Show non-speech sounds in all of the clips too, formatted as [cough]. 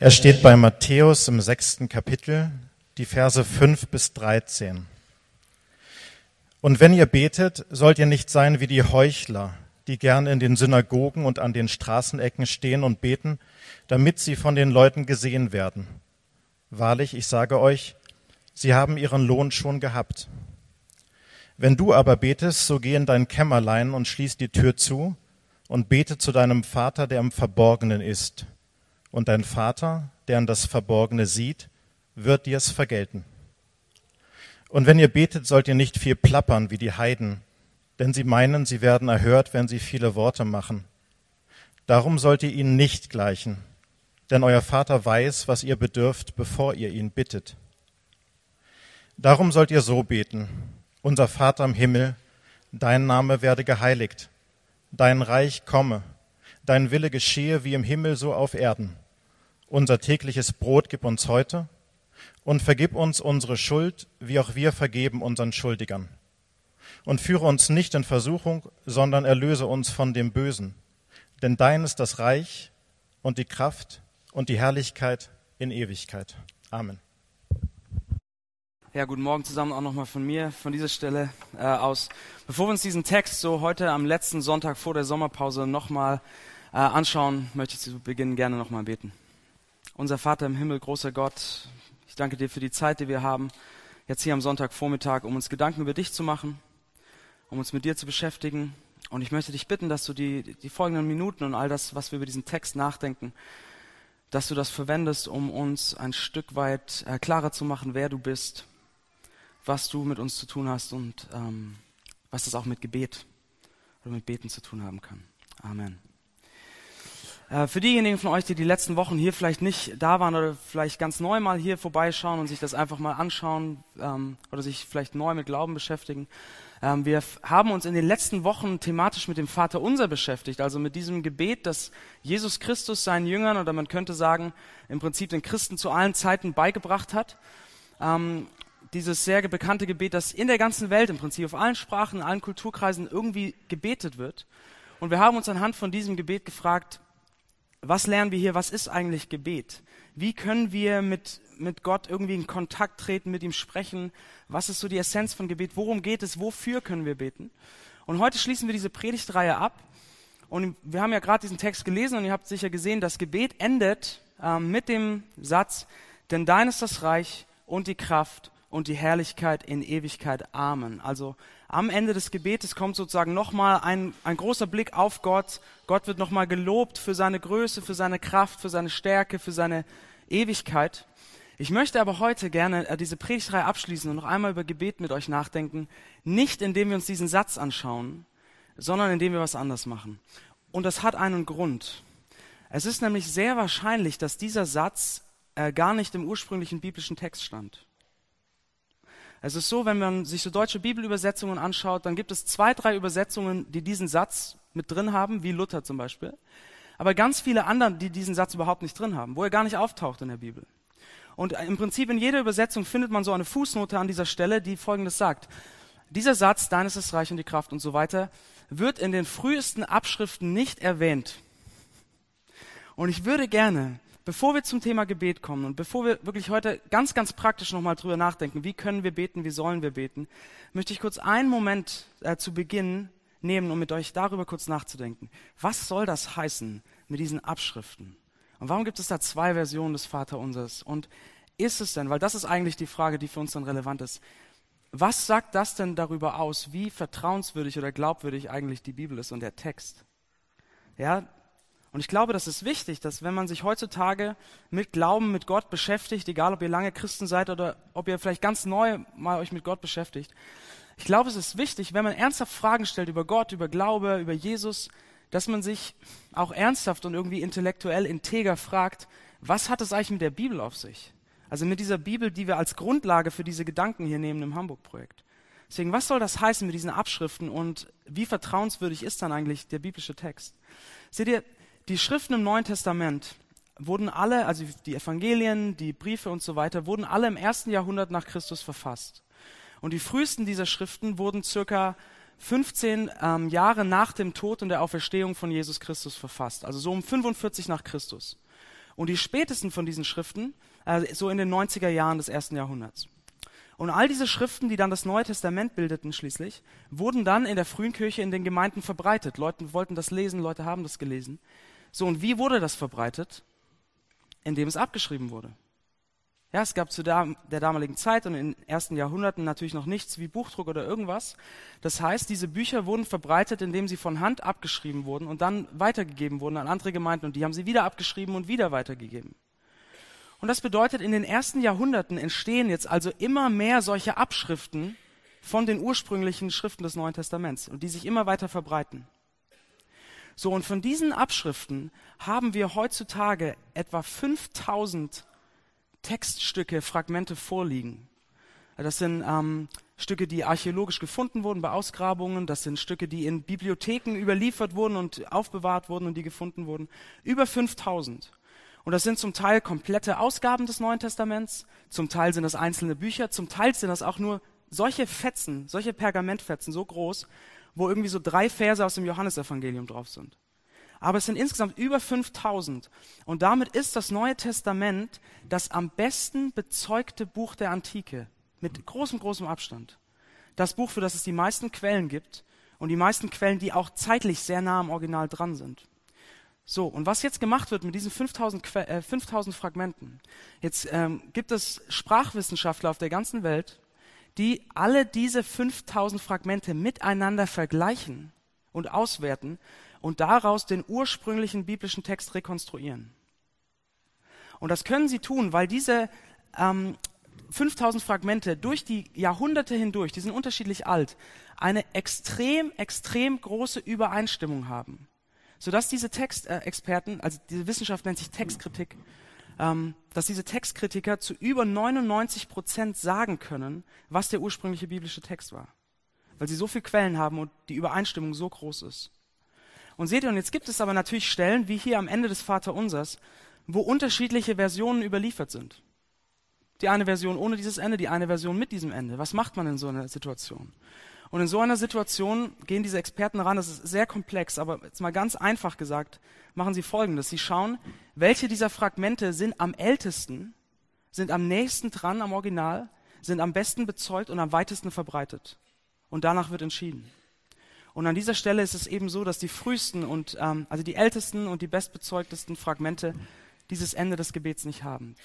Er steht bei Matthäus im sechsten Kapitel, die Verse fünf bis dreizehn. Und wenn ihr betet, sollt ihr nicht sein wie die Heuchler, die gern in den Synagogen und an den Straßenecken stehen und beten, damit sie von den Leuten gesehen werden. Wahrlich, ich sage euch, sie haben ihren Lohn schon gehabt. Wenn du aber betest, so geh in dein Kämmerlein und schließ die Tür zu und bete zu deinem Vater, der im Verborgenen ist und dein Vater, der an das Verborgene sieht, wird dir es vergelten. Und wenn ihr betet, sollt ihr nicht viel plappern wie die Heiden, denn sie meinen, sie werden erhört, wenn sie viele Worte machen. Darum sollt ihr ihnen nicht gleichen, denn euer Vater weiß, was ihr bedürft, bevor ihr ihn bittet. Darum sollt ihr so beten, unser Vater im Himmel, dein Name werde geheiligt, dein Reich komme, dein Wille geschehe wie im Himmel so auf Erden. Unser tägliches Brot gib uns heute und vergib uns unsere Schuld, wie auch wir vergeben unseren Schuldigern. Und führe uns nicht in Versuchung, sondern erlöse uns von dem Bösen. Denn dein ist das Reich und die Kraft und die Herrlichkeit in Ewigkeit. Amen. Ja, guten Morgen zusammen auch nochmal von mir, von dieser Stelle äh, aus. Bevor wir uns diesen Text so heute am letzten Sonntag vor der Sommerpause nochmal äh, anschauen, möchte ich zu Beginn gerne nochmal beten. Unser Vater im Himmel, großer Gott, ich danke dir für die Zeit, die wir haben, jetzt hier am Sonntagvormittag, um uns Gedanken über dich zu machen, um uns mit dir zu beschäftigen. Und ich möchte dich bitten, dass du die, die folgenden Minuten und all das, was wir über diesen Text nachdenken, dass du das verwendest, um uns ein Stück weit äh, klarer zu machen, wer du bist, was du mit uns zu tun hast und ähm, was das auch mit Gebet oder mit Beten zu tun haben kann. Amen. Äh, für diejenigen von euch, die die letzten Wochen hier vielleicht nicht da waren oder vielleicht ganz neu mal hier vorbeischauen und sich das einfach mal anschauen ähm, oder sich vielleicht neu mit Glauben beschäftigen. Ähm, wir haben uns in den letzten Wochen thematisch mit dem Vater Unser beschäftigt, also mit diesem Gebet, das Jesus Christus seinen Jüngern oder man könnte sagen im Prinzip den Christen zu allen Zeiten beigebracht hat. Ähm, dieses sehr bekannte Gebet, das in der ganzen Welt im Prinzip auf allen Sprachen, in allen Kulturkreisen irgendwie gebetet wird. Und wir haben uns anhand von diesem Gebet gefragt, was lernen wir hier? Was ist eigentlich Gebet? Wie können wir mit, mit Gott irgendwie in Kontakt treten, mit ihm sprechen? Was ist so die Essenz von Gebet? Worum geht es? Wofür können wir beten? Und heute schließen wir diese Predigtreihe ab. Und wir haben ja gerade diesen Text gelesen und ihr habt sicher gesehen, das Gebet endet ähm, mit dem Satz, denn dein ist das Reich und die Kraft und die Herrlichkeit in Ewigkeit. Amen. Also am Ende des Gebetes kommt sozusagen nochmal ein, ein großer Blick auf Gott. Gott wird nochmal gelobt für seine Größe, für seine Kraft, für seine Stärke, für seine Ewigkeit. Ich möchte aber heute gerne äh, diese Predigtreihe abschließen und noch einmal über Gebet mit euch nachdenken. Nicht indem wir uns diesen Satz anschauen, sondern indem wir was anderes machen. Und das hat einen Grund. Es ist nämlich sehr wahrscheinlich, dass dieser Satz äh, gar nicht im ursprünglichen biblischen Text stand. Es ist so, wenn man sich so deutsche Bibelübersetzungen anschaut, dann gibt es zwei, drei Übersetzungen, die diesen Satz mit drin haben, wie Luther zum Beispiel. Aber ganz viele andere, die diesen Satz überhaupt nicht drin haben, wo er gar nicht auftaucht in der Bibel. Und im Prinzip in jeder Übersetzung findet man so eine Fußnote an dieser Stelle, die Folgendes sagt. Dieser Satz, dein ist das Reich und die Kraft und so weiter, wird in den frühesten Abschriften nicht erwähnt. Und ich würde gerne Bevor wir zum Thema Gebet kommen und bevor wir wirklich heute ganz, ganz praktisch nochmal drüber nachdenken, wie können wir beten, wie sollen wir beten, möchte ich kurz einen Moment äh, zu Beginn nehmen, um mit euch darüber kurz nachzudenken. Was soll das heißen mit diesen Abschriften? Und warum gibt es da zwei Versionen des Vaterunsers? Und ist es denn, weil das ist eigentlich die Frage, die für uns dann relevant ist, was sagt das denn darüber aus, wie vertrauenswürdig oder glaubwürdig eigentlich die Bibel ist und der Text? Ja, und ich glaube, das ist wichtig, dass wenn man sich heutzutage mit Glauben, mit Gott beschäftigt, egal ob ihr lange Christen seid oder ob ihr vielleicht ganz neu mal euch mit Gott beschäftigt, ich glaube, es ist wichtig, wenn man ernsthaft Fragen stellt über Gott, über Glaube, über Jesus, dass man sich auch ernsthaft und irgendwie intellektuell integer fragt, was hat es eigentlich mit der Bibel auf sich? Also mit dieser Bibel, die wir als Grundlage für diese Gedanken hier nehmen im Hamburg-Projekt. Deswegen, was soll das heißen mit diesen Abschriften und wie vertrauenswürdig ist dann eigentlich der biblische Text? Seht ihr, die Schriften im Neuen Testament wurden alle, also die Evangelien, die Briefe und so weiter, wurden alle im ersten Jahrhundert nach Christus verfasst. Und die frühesten dieser Schriften wurden circa 15 ähm, Jahre nach dem Tod und der Auferstehung von Jesus Christus verfasst, also so um 45 nach Christus. Und die spätesten von diesen Schriften, äh, so in den 90er Jahren des ersten Jahrhunderts. Und all diese Schriften, die dann das Neue Testament bildeten schließlich, wurden dann in der frühen Kirche in den Gemeinden verbreitet. Leute wollten das lesen, Leute haben das gelesen. So, und wie wurde das verbreitet? Indem es abgeschrieben wurde. Ja, es gab zu der, der damaligen Zeit und in den ersten Jahrhunderten natürlich noch nichts wie Buchdruck oder irgendwas. Das heißt, diese Bücher wurden verbreitet, indem sie von Hand abgeschrieben wurden und dann weitergegeben wurden an andere Gemeinden und die haben sie wieder abgeschrieben und wieder weitergegeben. Und das bedeutet, in den ersten Jahrhunderten entstehen jetzt also immer mehr solche Abschriften von den ursprünglichen Schriften des Neuen Testaments und die sich immer weiter verbreiten. So, und von diesen Abschriften haben wir heutzutage etwa 5000 Textstücke, Fragmente vorliegen. Das sind ähm, Stücke, die archäologisch gefunden wurden bei Ausgrabungen. Das sind Stücke, die in Bibliotheken überliefert wurden und aufbewahrt wurden und die gefunden wurden. Über 5000. Und das sind zum Teil komplette Ausgaben des Neuen Testaments, zum Teil sind das einzelne Bücher, zum Teil sind das auch nur solche Fetzen, solche Pergamentfetzen, so groß, wo irgendwie so drei Verse aus dem Johannesevangelium drauf sind. Aber es sind insgesamt über 5000. Und damit ist das Neue Testament das am besten bezeugte Buch der Antike. Mit großem, großem Abstand. Das Buch, für das es die meisten Quellen gibt. Und die meisten Quellen, die auch zeitlich sehr nah am Original dran sind. So, und was jetzt gemacht wird mit diesen 5000, äh, 5000 Fragmenten, jetzt ähm, gibt es Sprachwissenschaftler auf der ganzen Welt, die alle diese 5000 Fragmente miteinander vergleichen und auswerten und daraus den ursprünglichen biblischen Text rekonstruieren. Und das können sie tun, weil diese ähm, 5000 Fragmente durch die Jahrhunderte hindurch, die sind unterschiedlich alt, eine extrem, extrem große Übereinstimmung haben sodass diese Textexperten, also diese Wissenschaft nennt sich Textkritik, ähm, dass diese Textkritiker zu über 99 Prozent sagen können, was der ursprüngliche biblische Text war. Weil sie so viele Quellen haben und die Übereinstimmung so groß ist. Und seht ihr, und jetzt gibt es aber natürlich Stellen, wie hier am Ende des Vaterunsers, wo unterschiedliche Versionen überliefert sind. Die eine Version ohne dieses Ende, die eine Version mit diesem Ende. Was macht man in so einer Situation? Und in so einer Situation gehen diese Experten ran, das ist sehr komplex, aber jetzt mal ganz einfach gesagt, machen sie Folgendes. Sie schauen, welche dieser Fragmente sind am ältesten, sind am nächsten dran am Original, sind am besten bezeugt und am weitesten verbreitet. Und danach wird entschieden. Und an dieser Stelle ist es eben so, dass die frühesten und ähm, also die ältesten und die bestbezeugtesten Fragmente dieses Ende des Gebets nicht haben.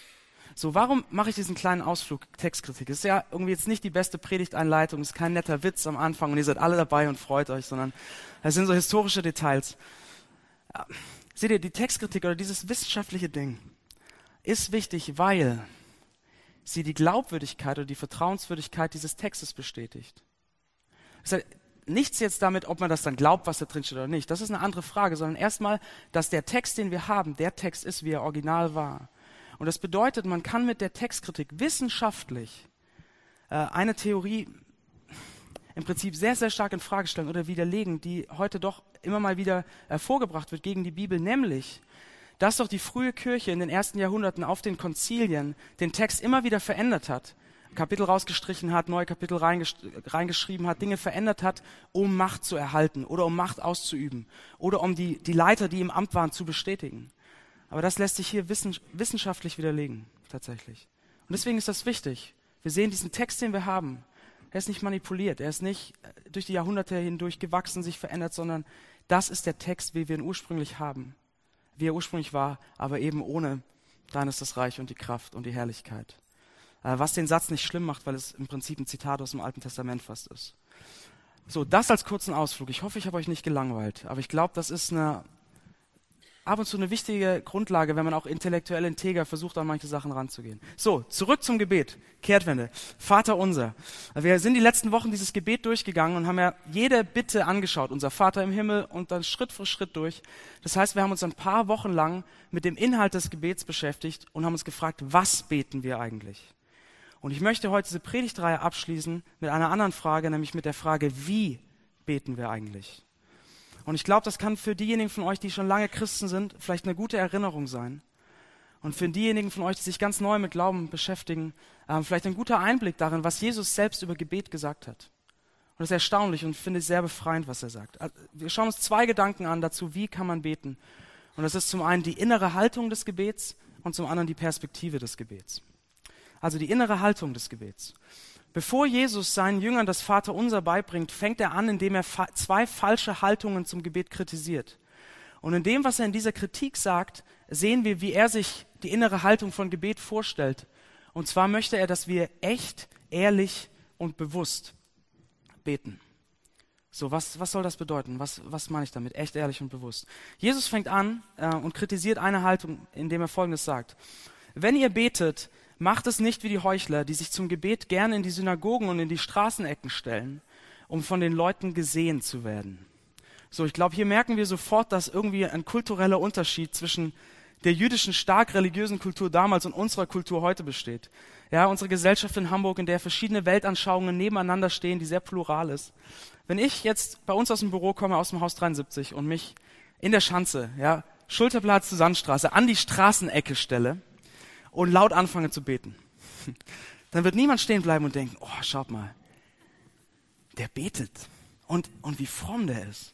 So, warum mache ich diesen kleinen Ausflug Textkritik? Ist ja irgendwie jetzt nicht die beste Predigteinleitung, ist kein netter Witz am Anfang und ihr seid alle dabei und freut euch, sondern es sind so historische Details. Ja, seht ihr, die Textkritik oder dieses wissenschaftliche Ding ist wichtig, weil sie die Glaubwürdigkeit oder die Vertrauenswürdigkeit dieses Textes bestätigt. Das heißt, nichts jetzt damit, ob man das dann glaubt, was da drin steht oder nicht. Das ist eine andere Frage, sondern erstmal, dass der Text, den wir haben, der Text ist, wie er original war. Und das bedeutet, man kann mit der Textkritik wissenschaftlich äh, eine Theorie im Prinzip sehr, sehr stark in Frage stellen oder widerlegen, die heute doch immer mal wieder hervorgebracht wird gegen die Bibel, nämlich, dass doch die frühe Kirche in den ersten Jahrhunderten auf den Konzilien den Text immer wieder verändert hat, Kapitel rausgestrichen hat, neue Kapitel reingeschrieben hat, Dinge verändert hat, um Macht zu erhalten oder um Macht auszuüben oder um die, die Leiter, die im Amt waren, zu bestätigen. Aber das lässt sich hier wissenschaftlich widerlegen, tatsächlich. Und deswegen ist das wichtig. Wir sehen diesen Text, den wir haben. Er ist nicht manipuliert. Er ist nicht äh, durch die Jahrhunderte hindurch gewachsen, sich verändert, sondern das ist der Text, wie wir ihn ursprünglich haben. Wie er ursprünglich war, aber eben ohne Dein ist das Reich und die Kraft und die Herrlichkeit. Äh, was den Satz nicht schlimm macht, weil es im Prinzip ein Zitat aus dem Alten Testament fast ist. So, das als kurzen Ausflug. Ich hoffe, ich habe euch nicht gelangweilt, aber ich glaube, das ist eine ab und zu eine wichtige Grundlage, wenn man auch intellektuell integer versucht, an manche Sachen ranzugehen. So, zurück zum Gebet. Kehrtwende. Vater unser. Wir sind die letzten Wochen dieses Gebet durchgegangen und haben ja jede Bitte angeschaut. Unser Vater im Himmel und dann Schritt für Schritt durch. Das heißt, wir haben uns ein paar Wochen lang mit dem Inhalt des Gebets beschäftigt und haben uns gefragt, was beten wir eigentlich? Und ich möchte heute diese Predigtreihe abschließen mit einer anderen Frage, nämlich mit der Frage, wie beten wir eigentlich? Und ich glaube, das kann für diejenigen von euch, die schon lange Christen sind, vielleicht eine gute Erinnerung sein. Und für diejenigen von euch, die sich ganz neu mit Glauben beschäftigen, äh, vielleicht ein guter Einblick darin, was Jesus selbst über Gebet gesagt hat. Und das ist erstaunlich und finde ich sehr befreiend, was er sagt. Also, wir schauen uns zwei Gedanken an dazu, wie kann man beten. Und das ist zum einen die innere Haltung des Gebets und zum anderen die Perspektive des Gebets. Also die innere Haltung des Gebets. Bevor Jesus seinen Jüngern das Vaterunser beibringt, fängt er an, indem er zwei falsche Haltungen zum Gebet kritisiert. Und in dem, was er in dieser Kritik sagt, sehen wir, wie er sich die innere Haltung von Gebet vorstellt. Und zwar möchte er, dass wir echt, ehrlich und bewusst beten. So, was, was soll das bedeuten? Was, was meine ich damit? Echt, ehrlich und bewusst. Jesus fängt an äh, und kritisiert eine Haltung, indem er Folgendes sagt. Wenn ihr betet, macht es nicht wie die Heuchler, die sich zum Gebet gerne in die Synagogen und in die Straßenecken stellen, um von den Leuten gesehen zu werden. So, ich glaube, hier merken wir sofort, dass irgendwie ein kultureller Unterschied zwischen der jüdischen stark religiösen Kultur damals und unserer Kultur heute besteht. Ja, unsere Gesellschaft in Hamburg, in der verschiedene Weltanschauungen nebeneinander stehen, die sehr plural ist. Wenn ich jetzt bei uns aus dem Büro komme, aus dem Haus 73 und mich in der Schanze, ja, Schulterblatt zur Sandstraße, an die Straßenecke stelle und laut anfange zu beten, [laughs] dann wird niemand stehen bleiben und denken, oh, schaut mal, der betet und, und wie fromm der ist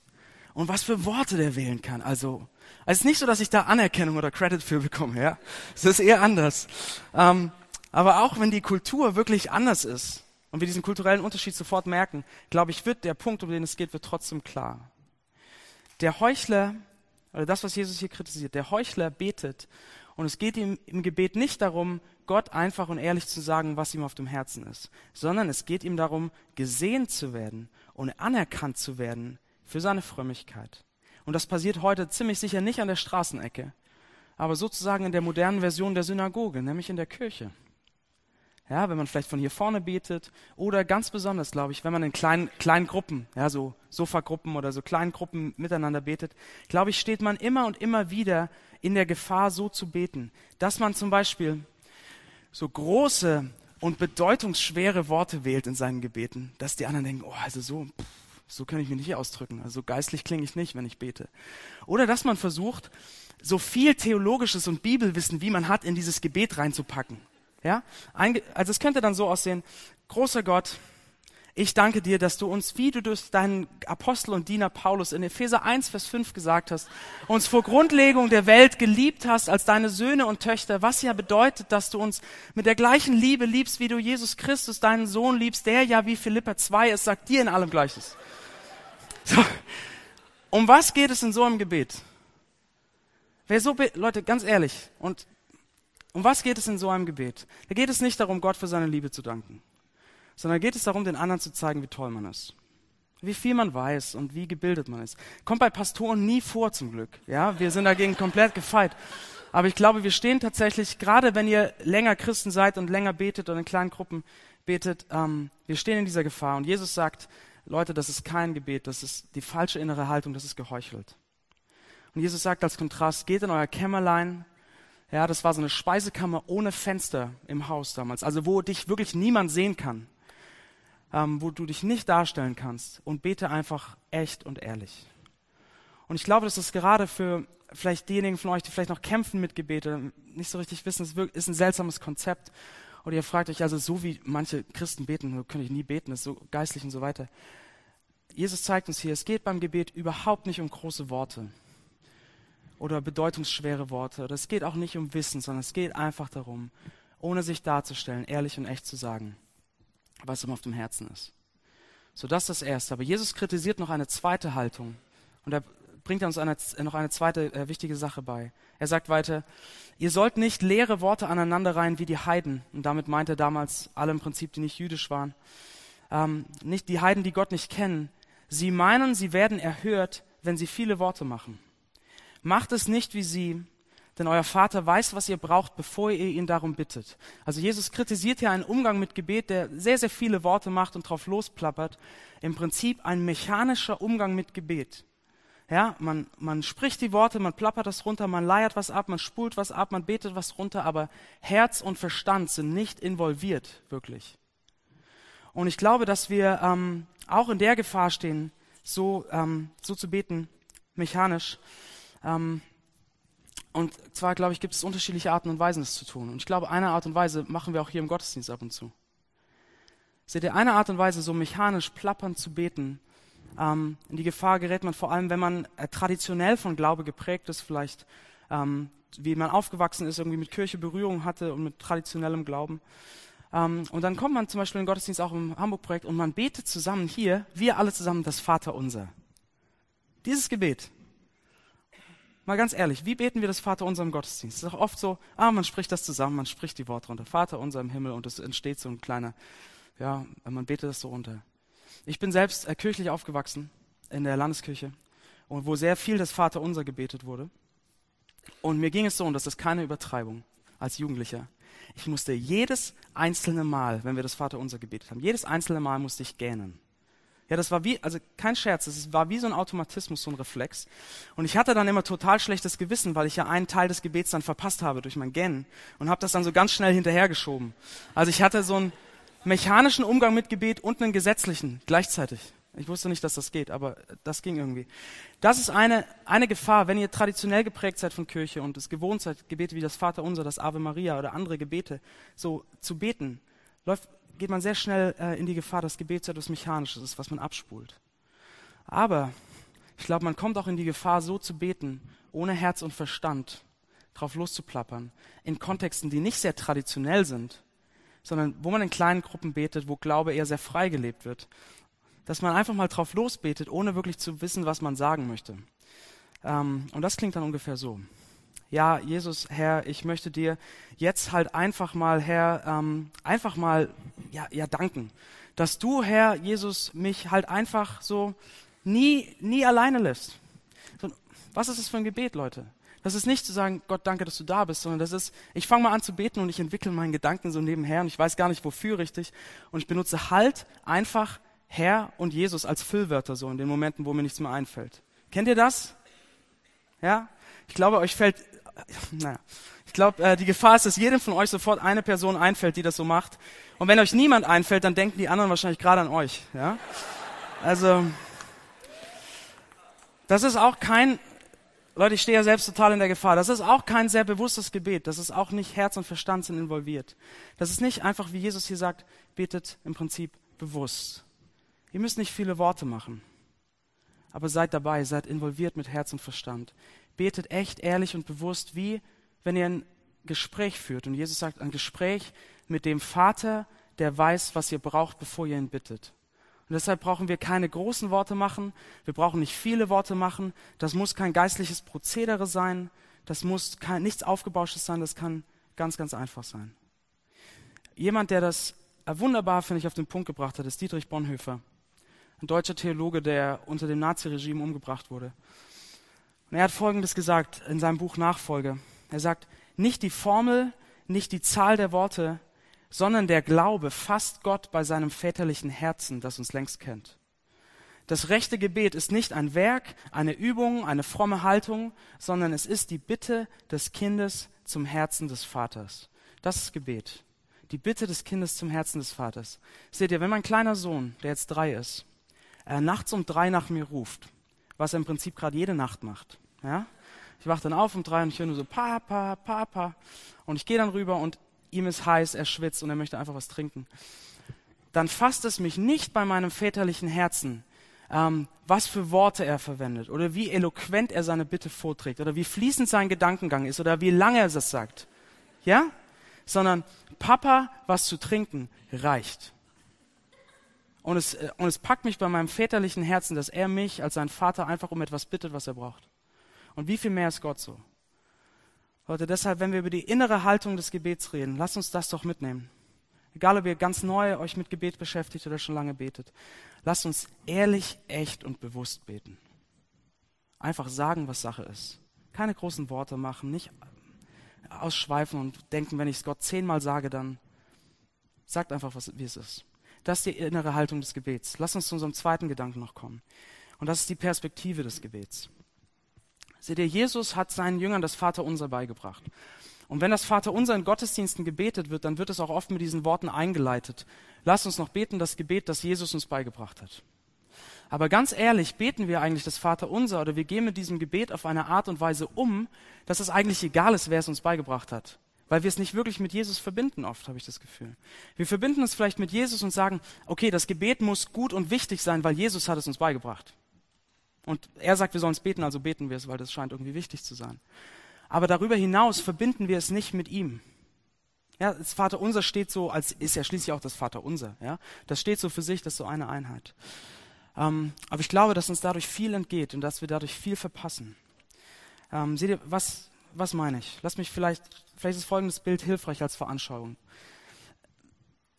und was für Worte der wählen kann. Also, es ist nicht so, dass ich da Anerkennung oder Credit für bekomme, ja. Es ist eher anders. Ähm, aber auch wenn die Kultur wirklich anders ist, und wir diesen kulturellen Unterschied sofort merken, glaube ich, wird der Punkt, um den es geht, wird trotzdem klar. Der Heuchler, oder das, was Jesus hier kritisiert, der Heuchler betet und es geht ihm im Gebet nicht darum, Gott einfach und ehrlich zu sagen, was ihm auf dem Herzen ist, sondern es geht ihm darum, gesehen zu werden und anerkannt zu werden für seine Frömmigkeit. Und das passiert heute ziemlich sicher nicht an der Straßenecke, aber sozusagen in der modernen Version der Synagoge, nämlich in der Kirche. Ja, wenn man vielleicht von hier vorne betet oder ganz besonders, glaube ich, wenn man in kleinen, kleinen Gruppen, ja, so Sofagruppen oder so kleinen Gruppen miteinander betet, glaube ich, steht man immer und immer wieder in der Gefahr, so zu beten, dass man zum Beispiel so große und bedeutungsschwere Worte wählt in seinen Gebeten, dass die anderen denken, oh, also so, pff, so kann ich mich nicht ausdrücken, also geistlich klinge ich nicht, wenn ich bete. Oder dass man versucht, so viel theologisches und Bibelwissen, wie man hat, in dieses Gebet reinzupacken. Ja? Also es könnte dann so aussehen, großer Gott, ich danke dir, dass du uns, wie du durch deinen Apostel und Diener Paulus in Epheser 1, Vers 5 gesagt hast, uns vor Grundlegung der Welt geliebt hast als deine Söhne und Töchter, was ja bedeutet, dass du uns mit der gleichen Liebe liebst, wie du Jesus Christus, deinen Sohn liebst, der ja wie Philippa 2 es sagt dir in allem Gleiches. So. Um was geht es in so einem Gebet? Wer so, Leute, ganz ehrlich, und um was geht es in so einem Gebet? Da geht es nicht darum, Gott für seine Liebe zu danken, sondern geht es darum, den anderen zu zeigen, wie toll man ist. Wie viel man weiß und wie gebildet man ist. Kommt bei Pastoren nie vor, zum Glück. Ja, wir sind dagegen komplett gefeit. Aber ich glaube, wir stehen tatsächlich, gerade wenn ihr länger Christen seid und länger betet oder in kleinen Gruppen betet, ähm, wir stehen in dieser Gefahr. Und Jesus sagt, Leute, das ist kein Gebet, das ist die falsche innere Haltung, das ist geheuchelt. Und Jesus sagt als Kontrast, geht in euer Kämmerlein, ja, das war so eine Speisekammer ohne Fenster im Haus damals, also wo dich wirklich niemand sehen kann, ähm, wo du dich nicht darstellen kannst und bete einfach echt und ehrlich. Und ich glaube, dass das gerade für vielleicht diejenigen von euch, die vielleicht noch kämpfen mit Gebete, nicht so richtig wissen, es ist ein seltsames Konzept. Oder ihr fragt euch also, so wie manche Christen beten, könnte ich nie beten, das ist so geistlich und so weiter. Jesus zeigt uns hier, es geht beim Gebet überhaupt nicht um große Worte oder bedeutungsschwere Worte. Oder es geht auch nicht um Wissen, sondern es geht einfach darum, ohne sich darzustellen, ehrlich und echt zu sagen, was ihm auf dem Herzen ist. So, das ist das Erste. Aber Jesus kritisiert noch eine zweite Haltung. Und er bringt uns eine, noch eine zweite äh, wichtige Sache bei. Er sagt weiter, ihr sollt nicht leere Worte aneinanderreihen wie die Heiden. Und damit meint er damals alle im Prinzip, die nicht jüdisch waren. Ähm, nicht die Heiden, die Gott nicht kennen. Sie meinen, sie werden erhört, wenn sie viele Worte machen. Macht es nicht wie sie, denn euer Vater weiß, was ihr braucht, bevor ihr ihn darum bittet. Also Jesus kritisiert hier einen Umgang mit Gebet, der sehr, sehr viele Worte macht und drauf losplappert. Im Prinzip ein mechanischer Umgang mit Gebet. Ja, man, man spricht die Worte, man plappert das runter, man leiert was ab, man spult was ab, man betet was runter, aber Herz und Verstand sind nicht involviert, wirklich. Und ich glaube, dass wir ähm, auch in der Gefahr stehen, so, ähm, so zu beten, mechanisch, ähm, und zwar, glaube ich, gibt es unterschiedliche Arten und Weisen, das zu tun. Und ich glaube, eine Art und Weise machen wir auch hier im Gottesdienst ab und zu. Seht ihr, eine Art und Weise, so mechanisch plappernd zu beten, Ähm, in die Gefahr gerät man vor allem, wenn man äh, traditionell von Glaube geprägt ist, vielleicht ähm, wie man aufgewachsen ist, irgendwie mit Kirche Berührung hatte und mit traditionellem Glauben. Ähm, und dann kommt man zum Beispiel in den Gottesdienst auch im Hamburg-Projekt und man betet zusammen hier, wir alle zusammen, das Vaterunser. Dieses Gebet. Mal ganz ehrlich, wie beten wir das Vaterunser im Gottesdienst? Es ist auch oft so, ah, man spricht das zusammen, man spricht die Worte runter. Vater unser im Himmel und es entsteht so ein kleiner, ja, man betet das so runter. Ich bin selbst äh, kirchlich aufgewachsen in der Landeskirche und wo sehr viel das Vaterunser gebetet wurde. Und mir ging es so, und das ist keine Übertreibung als Jugendlicher. Ich musste jedes einzelne Mal, wenn wir das Vaterunser gebetet haben, jedes einzelne Mal musste ich gähnen. Ja, das war wie, also kein Scherz, es war wie so ein Automatismus, so ein Reflex. Und ich hatte dann immer total schlechtes Gewissen, weil ich ja einen Teil des Gebets dann verpasst habe durch mein Gähnen und habe das dann so ganz schnell hinterhergeschoben. Also ich hatte so einen mechanischen Umgang mit Gebet und einen gesetzlichen gleichzeitig. Ich wusste nicht, dass das geht, aber das ging irgendwie. Das ist eine, eine Gefahr, wenn ihr traditionell geprägt seid von Kirche und es gewohnt seid, Gebete wie das Vaterunser, das Ave Maria oder andere Gebete so zu beten, läuft, geht man sehr schnell äh, in die Gefahr, dass Gebet so etwas Mechanisches ist, was man abspult. Aber ich glaube, man kommt auch in die Gefahr, so zu beten, ohne Herz und Verstand, drauf loszuplappern, in Kontexten, die nicht sehr traditionell sind, sondern wo man in kleinen Gruppen betet, wo Glaube eher sehr frei gelebt wird dass man einfach mal drauf losbetet, ohne wirklich zu wissen, was man sagen möchte. Ähm, und das klingt dann ungefähr so. Ja, Jesus, Herr, ich möchte dir jetzt halt einfach mal, Herr, ähm, einfach mal, ja, ja, danken, dass du, Herr, Jesus, mich halt einfach so nie, nie alleine lässt. Was ist das für ein Gebet, Leute? Das ist nicht zu sagen, Gott, danke, dass du da bist, sondern das ist, ich fange mal an zu beten und ich entwickle meinen Gedanken so nebenher und ich weiß gar nicht, wofür richtig. Und ich benutze halt einfach Herr und Jesus als Füllwörter so in den Momenten, wo mir nichts mehr einfällt. Kennt ihr das? Ja? Ich glaube, euch fällt, [laughs] naja, ich glaube, äh, die Gefahr ist, dass jedem von euch sofort eine Person einfällt, die das so macht. Und wenn euch niemand einfällt, dann denken die anderen wahrscheinlich gerade an euch. Ja? Also, das ist auch kein, Leute, ich stehe ja selbst total in der Gefahr. Das ist auch kein sehr bewusstes Gebet. Das ist auch nicht Herz und Verstand sind involviert. Das ist nicht einfach, wie Jesus hier sagt, betet im Prinzip bewusst. Ihr müsst nicht viele Worte machen, aber seid dabei, seid involviert mit Herz und Verstand. Betet echt, ehrlich und bewusst, wie wenn ihr ein Gespräch führt. Und Jesus sagt, ein Gespräch mit dem Vater, der weiß, was ihr braucht, bevor ihr ihn bittet. Und deshalb brauchen wir keine großen Worte machen, wir brauchen nicht viele Worte machen, das muss kein geistliches Prozedere sein, das muss kein, nichts Aufgebauschtes sein, das kann ganz, ganz einfach sein. Jemand, der das wunderbar, finde ich, auf den Punkt gebracht hat, ist Dietrich Bonhoeffer ein deutscher Theologe, der unter dem Naziregime umgebracht wurde. Und er hat Folgendes gesagt in seinem Buch Nachfolge. Er sagt, nicht die Formel, nicht die Zahl der Worte, sondern der Glaube fasst Gott bei seinem väterlichen Herzen, das uns längst kennt. Das rechte Gebet ist nicht ein Werk, eine Übung, eine fromme Haltung, sondern es ist die Bitte des Kindes zum Herzen des Vaters. Das ist Gebet. Die Bitte des Kindes zum Herzen des Vaters. Seht ihr, wenn mein kleiner Sohn, der jetzt drei ist, äh, nachts um drei nach mir ruft, was er im Prinzip gerade jede Nacht macht. Ja? Ich wache dann auf um drei und ich höre nur so Papa, Papa. Und ich gehe dann rüber und ihm ist heiß, er schwitzt und er möchte einfach was trinken. Dann fasst es mich nicht bei meinem väterlichen Herzen, ähm, was für Worte er verwendet oder wie eloquent er seine Bitte vorträgt oder wie fließend sein Gedankengang ist oder wie lange er das sagt. Ja? Sondern Papa, was zu trinken reicht. Und es, äh, und es packt mich bei meinem väterlichen Herzen, dass er mich als sein Vater einfach um etwas bittet, was er braucht. Und wie viel mehr ist Gott so? Leute, deshalb, wenn wir über die innere Haltung des Gebets reden, lasst uns das doch mitnehmen. Egal, ob ihr ganz neu euch mit Gebet beschäftigt oder schon lange betet. Lasst uns ehrlich, echt und bewusst beten. Einfach sagen, was Sache ist. Keine großen Worte machen, nicht ausschweifen und denken, wenn ich es Gott zehnmal sage, dann sagt einfach, was, wie es ist. Das ist die innere Haltung des Gebets. Lass uns zu unserem zweiten Gedanken noch kommen. Und das ist die Perspektive des Gebets. Seht ihr, Jesus hat seinen Jüngern das Vaterunser beigebracht. Und wenn das Vaterunser in Gottesdiensten gebetet wird, dann wird es auch oft mit diesen Worten eingeleitet. Lass uns noch beten, das Gebet, das Jesus uns beigebracht hat. Aber ganz ehrlich, beten wir eigentlich das Vaterunser oder wir gehen mit diesem Gebet auf eine Art und Weise um, dass es eigentlich egal ist, wer es uns beigebracht hat. Weil wir es nicht wirklich mit Jesus verbinden, oft habe ich das Gefühl. Wir verbinden es vielleicht mit Jesus und sagen, okay, das Gebet muss gut und wichtig sein, weil Jesus hat es uns beigebracht. Und er sagt, wir sollen es beten, also beten wir es, weil das scheint irgendwie wichtig zu sein. Aber darüber hinaus verbinden wir es nicht mit ihm. Ja, das Vaterunser steht so, als ist ja schließlich auch das Vaterunser. Ja, das steht so für sich, das ist so eine Einheit. Ähm, aber ich glaube, dass uns dadurch viel entgeht und dass wir dadurch viel verpassen. Ähm, seht ihr, was, was meine ich? Lass mich vielleicht, vielleicht ist folgendes Bild hilfreich als Veranschauung.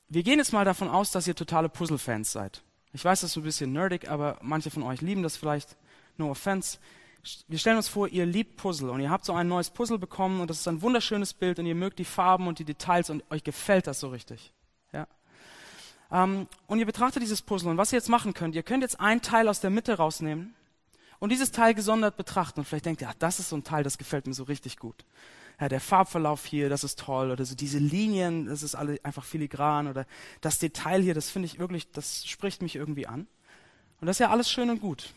Wir gehen jetzt mal davon aus, dass ihr totale Puzzle-Fans seid. Ich weiß, das ist ein bisschen nerdig, aber manche von euch lieben das vielleicht. No offense. Wir stellen uns vor, ihr liebt Puzzle und ihr habt so ein neues Puzzle bekommen und das ist ein wunderschönes Bild und ihr mögt die Farben und die Details und euch gefällt das so richtig. Ja. Ähm, und ihr betrachtet dieses Puzzle und was ihr jetzt machen könnt, ihr könnt jetzt ein Teil aus der Mitte rausnehmen und dieses Teil gesondert betrachten und vielleicht denkt ihr, ach, das ist so ein Teil, das gefällt mir so richtig gut. Ja, der Farbverlauf hier, das ist toll oder so diese Linien, das ist alle einfach filigran oder das Detail hier, das finde ich wirklich, das spricht mich irgendwie an. Und das ist ja alles schön und gut.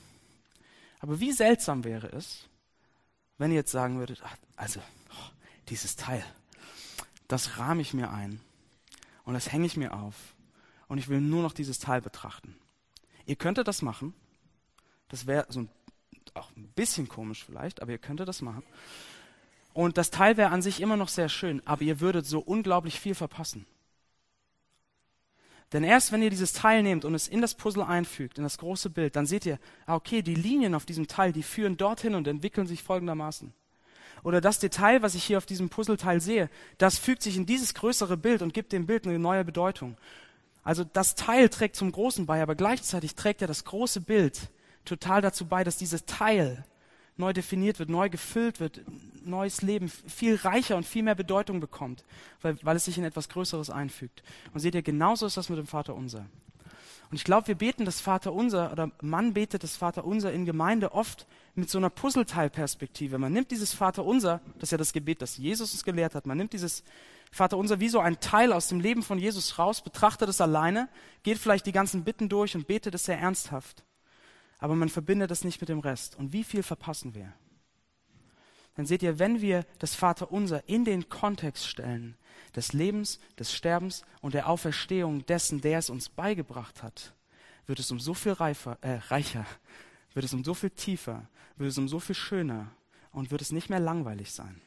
Aber wie seltsam wäre es, wenn ihr jetzt sagen würdet, ach, also oh, dieses Teil, das rahme ich mir ein und das hänge ich mir auf und ich will nur noch dieses Teil betrachten. Ihr könntet das machen. Das wäre so ein auch ein bisschen komisch vielleicht, aber ihr könntet das machen. Und das Teil wäre an sich immer noch sehr schön, aber ihr würdet so unglaublich viel verpassen. Denn erst wenn ihr dieses Teil nehmt und es in das Puzzle einfügt, in das große Bild, dann seht ihr, ah, okay, die Linien auf diesem Teil, die führen dorthin und entwickeln sich folgendermaßen. Oder das Detail, was ich hier auf diesem Puzzleteil sehe, das fügt sich in dieses größere Bild und gibt dem Bild eine neue Bedeutung. Also das Teil trägt zum Großen bei, aber gleichzeitig trägt ja das große Bild total dazu bei, dass dieses Teil neu definiert wird, neu gefüllt wird, neues Leben viel reicher und viel mehr Bedeutung bekommt, weil, weil es sich in etwas Größeres einfügt. Und seht ihr, genauso ist das mit dem Vater Unser. Und ich glaube, wir beten das Vater Unser oder man betet das Vater Unser in Gemeinde oft mit so einer Puzzleteilperspektive. Man nimmt dieses Vater Unser, das ist ja das Gebet, das Jesus uns gelehrt hat, man nimmt dieses Vater Unser wie so ein Teil aus dem Leben von Jesus raus, betrachtet es alleine, geht vielleicht die ganzen Bitten durch und betet es sehr ernsthaft aber man verbindet es nicht mit dem Rest. Und wie viel verpassen wir? Dann seht ihr, wenn wir das Vaterunser in den Kontext stellen des Lebens, des Sterbens und der Auferstehung dessen, der es uns beigebracht hat, wird es um so viel reifer, äh, reicher, wird es um so viel tiefer, wird es um so viel schöner und wird es nicht mehr langweilig sein.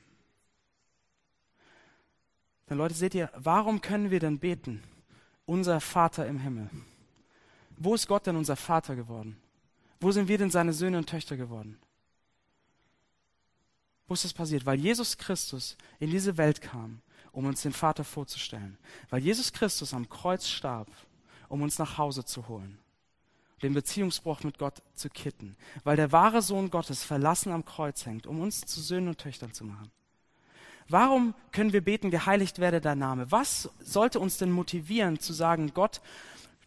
Dann Leute, seht ihr, warum können wir denn beten? Unser Vater im Himmel. Wo ist Gott denn unser Vater geworden? Wo sind wir denn seine Söhne und Töchter geworden? Wo ist das passiert? Weil Jesus Christus in diese Welt kam, um uns den Vater vorzustellen. Weil Jesus Christus am Kreuz starb, um uns nach Hause zu holen. Den Beziehungsbruch mit Gott zu kitten. Weil der wahre Sohn Gottes verlassen am Kreuz hängt, um uns zu Söhnen und Töchtern zu machen. Warum können wir beten, geheiligt werde dein Name? Was sollte uns denn motivieren zu sagen, Gott,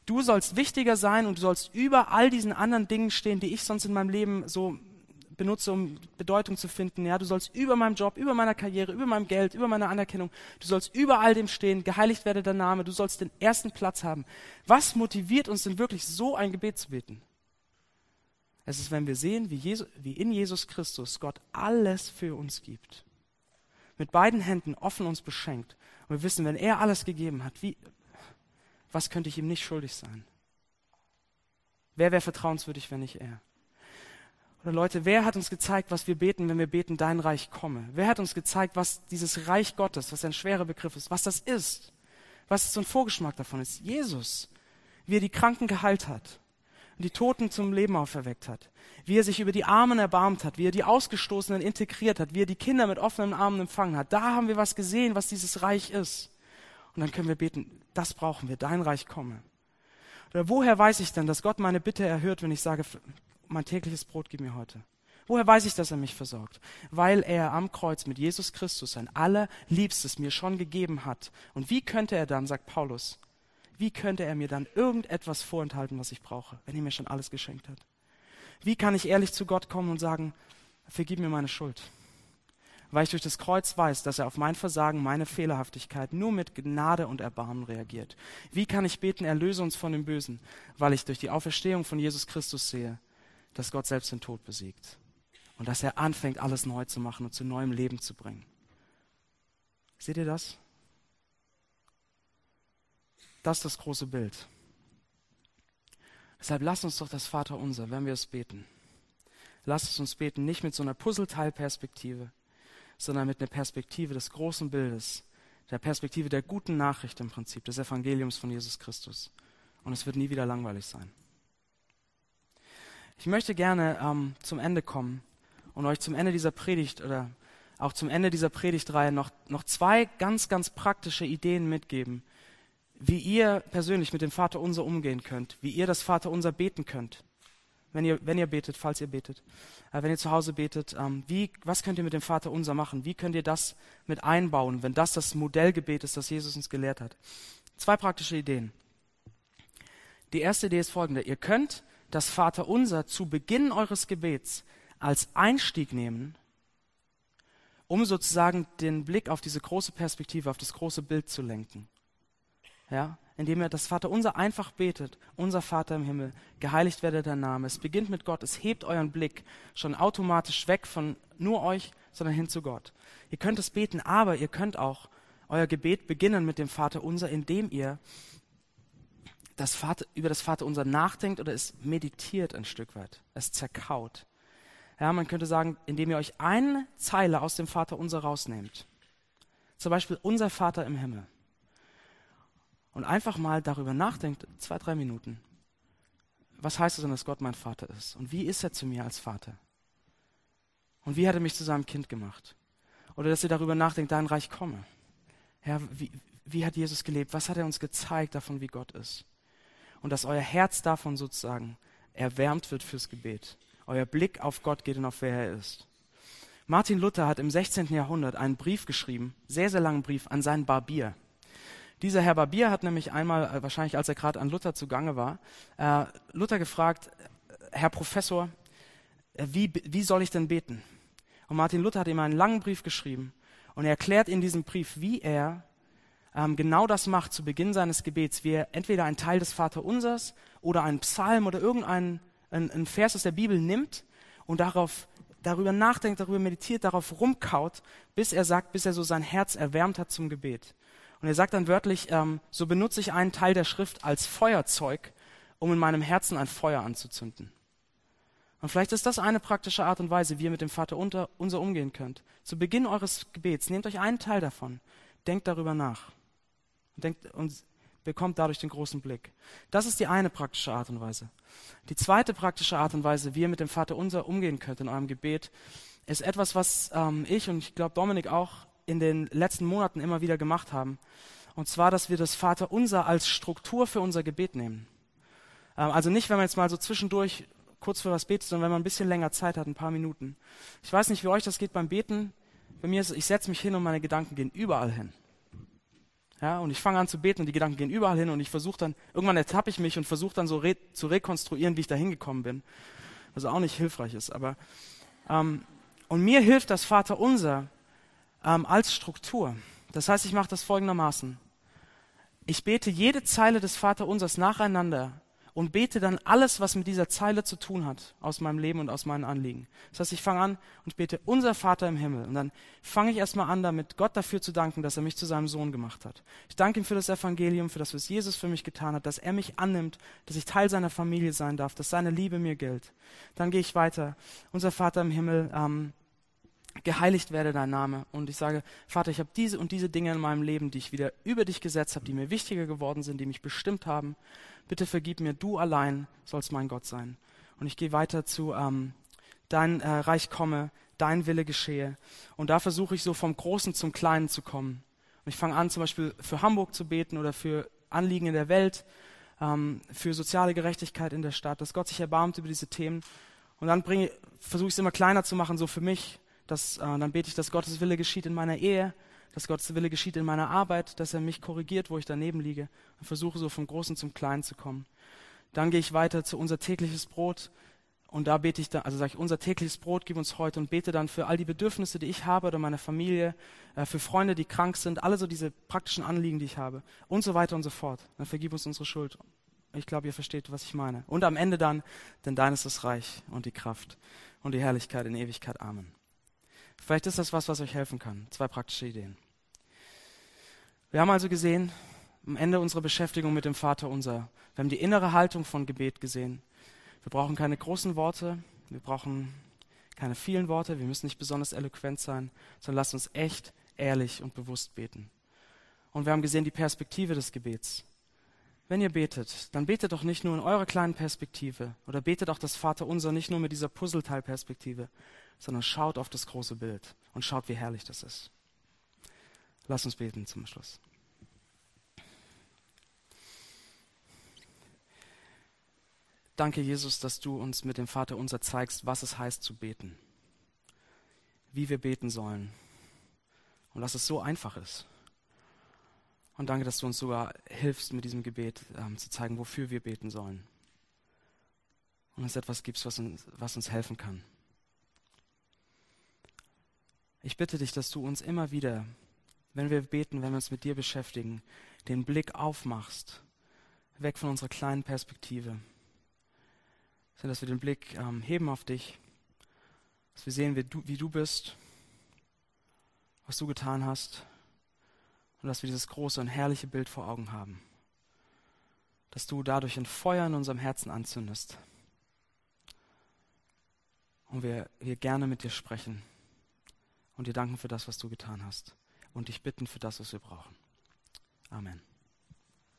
du sollst wichtiger sein und du sollst über all diesen anderen Dingen stehen, die ich sonst in meinem Leben so benutze, um Bedeutung zu finden. Ja, du sollst über meinem Job, über meiner Karriere, über meinem Geld, über meiner Anerkennung, du sollst über all dem stehen, geheiligt werde dein Name, du sollst den ersten Platz haben. Was motiviert uns denn wirklich so ein Gebet zu beten? Es ist, wenn wir sehen, wie, Jesus, wie in Jesus Christus Gott alles für uns gibt. Mit beiden Händen offen uns beschenkt. Und wir wissen, wenn er alles gegeben hat, wie, was könnte ich ihm nicht schuldig sein? Wer wäre vertrauenswürdig, wenn nicht er? Oder Leute, wer hat uns gezeigt, was wir beten, wenn wir beten, dein Reich komme? Wer hat uns gezeigt, was dieses Reich Gottes, was ein schwerer Begriff ist, was das ist? Was so ein Vorgeschmack davon ist? Jesus, wie er die Kranken geheilt hat und die Toten zum Leben auferweckt hat, wie er sich über die Armen erbarmt hat, wie er die Ausgestoßenen integriert hat, wie er die Kinder mit offenen Armen empfangen hat. Da haben wir was gesehen, was dieses Reich ist. Und dann können wir beten, das brauchen wir, dein Reich komme. Oder woher weiß ich denn, dass Gott meine Bitte erhört, wenn ich sage, mein tägliches Brot gib mir heute? Woher weiß ich, dass er mich versorgt? Weil er am Kreuz mit Jesus Christus sein allerliebstes mir schon gegeben hat. Und wie könnte er dann, sagt Paulus, wie könnte er mir dann irgendetwas vorenthalten, was ich brauche, wenn er mir schon alles geschenkt hat? Wie kann ich ehrlich zu Gott kommen und sagen, vergib mir meine Schuld? Weil ich durch das Kreuz weiß, dass er auf mein Versagen, meine Fehlerhaftigkeit nur mit Gnade und Erbarmen reagiert. Wie kann ich beten, erlöse uns von dem Bösen, weil ich durch die Auferstehung von Jesus Christus sehe, dass Gott selbst den Tod besiegt und dass er anfängt, alles neu zu machen und zu neuem Leben zu bringen. Seht ihr das? Das ist das große Bild. Deshalb lasst uns doch das Vaterunser, wenn wir es beten. Lasst es uns beten, nicht mit so einer Puzzleteilperspektive, sondern mit einer Perspektive des großen Bildes, der Perspektive der guten Nachricht im Prinzip, des Evangeliums von Jesus Christus. Und es wird nie wieder langweilig sein. Ich möchte gerne ähm, zum Ende kommen und euch zum Ende dieser Predigt oder auch zum Ende dieser Predigtreihe noch, noch zwei ganz, ganz praktische Ideen mitgeben, wie ihr persönlich mit dem Vater unser umgehen könnt, wie ihr das Vater unser beten könnt. Wenn ihr, wenn ihr betet, falls ihr betet, äh, wenn ihr zu Hause betet, ähm, wie, was könnt ihr mit dem Vater unser machen? Wie könnt ihr das mit einbauen, wenn das das Modellgebet ist, das Jesus uns gelehrt hat? Zwei praktische Ideen. Die erste Idee ist folgende. Ihr könnt das Vater unser zu Beginn eures Gebets als Einstieg nehmen, um sozusagen den Blick auf diese große Perspektive, auf das große Bild zu lenken. Ja, indem er das Vater unser einfach betet, unser Vater im Himmel, geheiligt werde dein Name. Es beginnt mit Gott, es hebt euren Blick schon automatisch weg von nur euch, sondern hin zu Gott. Ihr könnt es beten, aber ihr könnt auch euer Gebet beginnen mit dem Vater unser, indem ihr das Vater, über das Vater unser nachdenkt oder es meditiert ein Stück weit, es zerkaut. Ja, man könnte sagen, indem ihr euch eine Zeile aus dem Vater unser rausnehmt. Zum Beispiel unser Vater im Himmel. Und einfach mal darüber nachdenkt, zwei, drei Minuten. Was heißt es denn, dass Gott mein Vater ist? Und wie ist er zu mir als Vater? Und wie hat er mich zu seinem Kind gemacht? Oder dass ihr darüber nachdenkt, dein Reich komme. Ja, wie, wie hat Jesus gelebt? Was hat er uns gezeigt davon, wie Gott ist? und dass euer Herz davon sozusagen erwärmt wird fürs Gebet. Euer Blick auf Gott geht und auf wer er ist. Martin Luther hat im 16. Jahrhundert einen Brief geschrieben, sehr, sehr langen Brief an seinen Barbier. Dieser Herr Barbier hat nämlich einmal, äh, wahrscheinlich als er gerade an Luther zugange war, äh, Luther gefragt, Herr Professor, äh, wie, wie soll ich denn beten? Und Martin Luther hat ihm einen langen Brief geschrieben und er erklärt in diesem Brief, wie er ähm, genau das macht zu Beginn seines Gebets, wie er entweder einen Teil des Vaterunsers oder einen Psalm oder irgendeinen ein, ein Vers aus der Bibel nimmt und darauf darüber nachdenkt, darüber meditiert, darauf rumkaut, bis er sagt, bis er so sein Herz erwärmt hat zum Gebet. Und er sagt dann wörtlich, ähm, so benutze ich einen Teil der Schrift als Feuerzeug, um in meinem Herzen ein Feuer anzuzünden. Und vielleicht ist das eine praktische Art und Weise, wie ihr mit dem Vater unter, unser umgehen könnt. Zu Beginn eures Gebets nehmt euch einen Teil davon, denkt darüber nach und, denkt, und bekommt dadurch den großen Blick. Das ist die eine praktische Art und Weise. Die zweite praktische Art und Weise, wie ihr mit dem Vater unser umgehen könnt in eurem Gebet, ist etwas, was ähm, ich und ich glaube Dominik auch in den letzten Monaten immer wieder gemacht haben. Und zwar, dass wir das Vater unser als Struktur für unser Gebet nehmen. Ähm, also nicht, wenn man jetzt mal so zwischendurch kurz für was betet, sondern wenn man ein bisschen länger Zeit hat, ein paar Minuten. Ich weiß nicht, wie euch das geht beim Beten. Bei mir ist, ich setze mich hin und meine Gedanken gehen überall hin. Ja, und ich fange an zu beten und die Gedanken gehen überall hin und ich versuche dann, irgendwann ertappe ich mich und versuche dann so re zu rekonstruieren, wie ich da hingekommen bin. Was auch nicht hilfreich ist. Aber, ähm, und mir hilft das Vaterunser ähm, als Struktur. Das heißt, ich mache das folgendermaßen. Ich bete jede Zeile des Vaterunsers nacheinander und bete dann alles, was mit dieser Zeile zu tun hat, aus meinem Leben und aus meinen Anliegen. Das heißt, ich fange an und bete unser Vater im Himmel. Und dann fange ich erstmal an, damit Gott dafür zu danken, dass er mich zu seinem Sohn gemacht hat. Ich danke ihm für das Evangelium, für das, was Jesus für mich getan hat, dass er mich annimmt, dass ich Teil seiner Familie sein darf, dass seine Liebe mir gilt. Dann gehe ich weiter. Unser Vater im Himmel, ähm, geheiligt werde dein Name. Und ich sage, Vater, ich habe diese und diese Dinge in meinem Leben, die ich wieder über dich gesetzt habe, die mir wichtiger geworden sind, die mich bestimmt haben. Bitte vergib mir, du allein sollst mein Gott sein. Und ich gehe weiter zu, ähm, dein äh, Reich komme, dein Wille geschehe. Und da versuche ich so vom Großen zum Kleinen zu kommen. Und ich fange an, zum Beispiel für Hamburg zu beten oder für Anliegen in der Welt, ähm, für soziale Gerechtigkeit in der Stadt, dass Gott sich erbarmt über diese Themen. Und dann versuche ich es immer kleiner zu machen, so für mich, dass, äh, dann bete ich, dass Gottes Wille geschieht in meiner Ehe, dass Gottes Wille geschieht in meiner Arbeit, dass er mich korrigiert, wo ich daneben liege und versuche so vom Großen zum Kleinen zu kommen. Dann gehe ich weiter zu unser tägliches Brot und da bete ich dann, also sage ich, unser tägliches Brot gib uns heute und bete dann für all die Bedürfnisse, die ich habe oder meine Familie, äh, für Freunde, die krank sind, alle so diese praktischen Anliegen, die ich habe und so weiter und so fort. Dann vergib uns unsere Schuld. Ich glaube, ihr versteht, was ich meine. Und am Ende dann, denn dein ist das Reich und die Kraft und die Herrlichkeit in Ewigkeit. Amen. Vielleicht ist das was, was euch helfen kann. Zwei praktische Ideen. Wir haben also gesehen, am Ende unserer Beschäftigung mit dem Vater unser, wir haben die innere Haltung von Gebet gesehen. Wir brauchen keine großen Worte, wir brauchen keine vielen Worte, wir müssen nicht besonders eloquent sein, sondern lasst uns echt, ehrlich und bewusst beten. Und wir haben gesehen die Perspektive des Gebets. Wenn ihr betet, dann betet doch nicht nur in eurer kleinen Perspektive oder betet auch das Vaterunser nicht nur mit dieser Puzzleteilperspektive, sondern schaut auf das große Bild und schaut, wie herrlich das ist. Lass uns beten zum Schluss. Danke, Jesus, dass du uns mit dem Vater unser zeigst, was es heißt zu beten, wie wir beten sollen und dass es so einfach ist. Und danke, dass du uns sogar hilfst, mit diesem Gebet ähm, zu zeigen, wofür wir beten sollen. Und uns etwas gibst, was uns, was uns helfen kann. Ich bitte dich, dass du uns immer wieder, wenn wir beten, wenn wir uns mit dir beschäftigen, den Blick aufmachst, weg von unserer kleinen Perspektive sondern dass wir den Blick ähm, heben auf dich, dass wir sehen, wie du, wie du bist, was du getan hast und dass wir dieses große und herrliche Bild vor Augen haben. Dass du dadurch ein Feuer in unserem Herzen anzündest und wir, wir gerne mit dir sprechen und dir danken für das, was du getan hast und dich bitten für das, was wir brauchen. Amen.